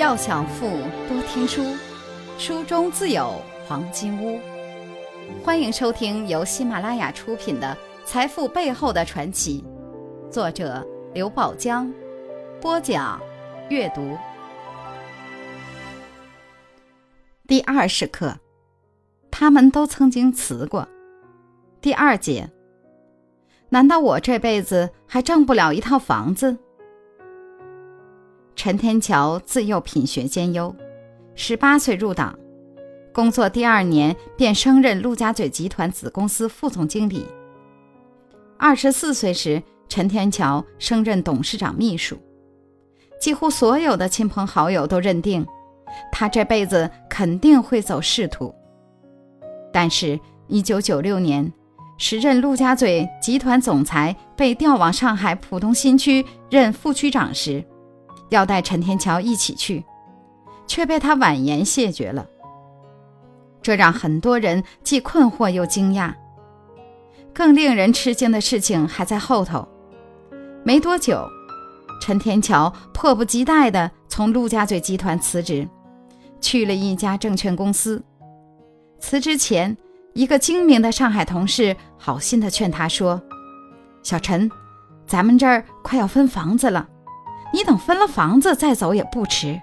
要想富，多听书，书中自有黄金屋。欢迎收听由喜马拉雅出品的《财富背后的传奇》，作者刘宝江，播讲阅读。第二十课，他们都曾经辞过。第二节，难道我这辈子还挣不了一套房子？陈天桥自幼品学兼优，十八岁入党，工作第二年便升任陆家嘴集团子公司副总经理。二十四岁时，陈天桥升任董事长秘书。几乎所有的亲朋好友都认定，他这辈子肯定会走仕途。但是，一九九六年，时任陆家嘴集团总裁被调往上海浦东新区任副区长时。要带陈天桥一起去，却被他婉言谢绝了。这让很多人既困惑又惊讶。更令人吃惊的事情还在后头。没多久，陈天桥迫不及待地从陆家嘴集团辞职，去了一家证券公司。辞职前，一个精明的上海同事好心地劝他说：“小陈，咱们这儿快要分房子了。”你等分了房子再走也不迟。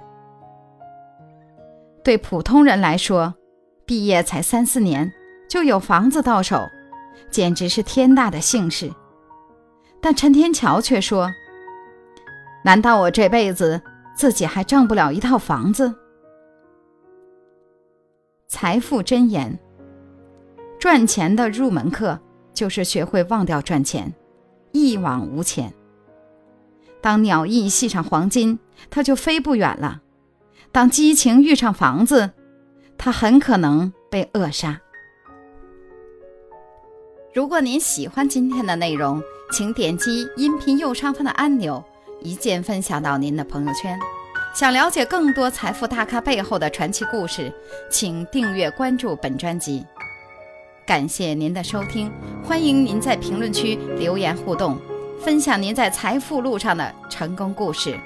对普通人来说，毕业才三四年就有房子到手，简直是天大的幸事。但陈天桥却说：“难道我这辈子自己还挣不了一套房子？”财富箴言：赚钱的入门课就是学会忘掉赚钱，一往无前。当鸟翼系上黄金，它就飞不远了；当激情遇上房子，它很可能被扼杀。如果您喜欢今天的内容，请点击音频右上方的按钮，一键分享到您的朋友圈。想了解更多财富大咖背后的传奇故事，请订阅关注本专辑。感谢您的收听，欢迎您在评论区留言互动。分享您在财富路上的成功故事。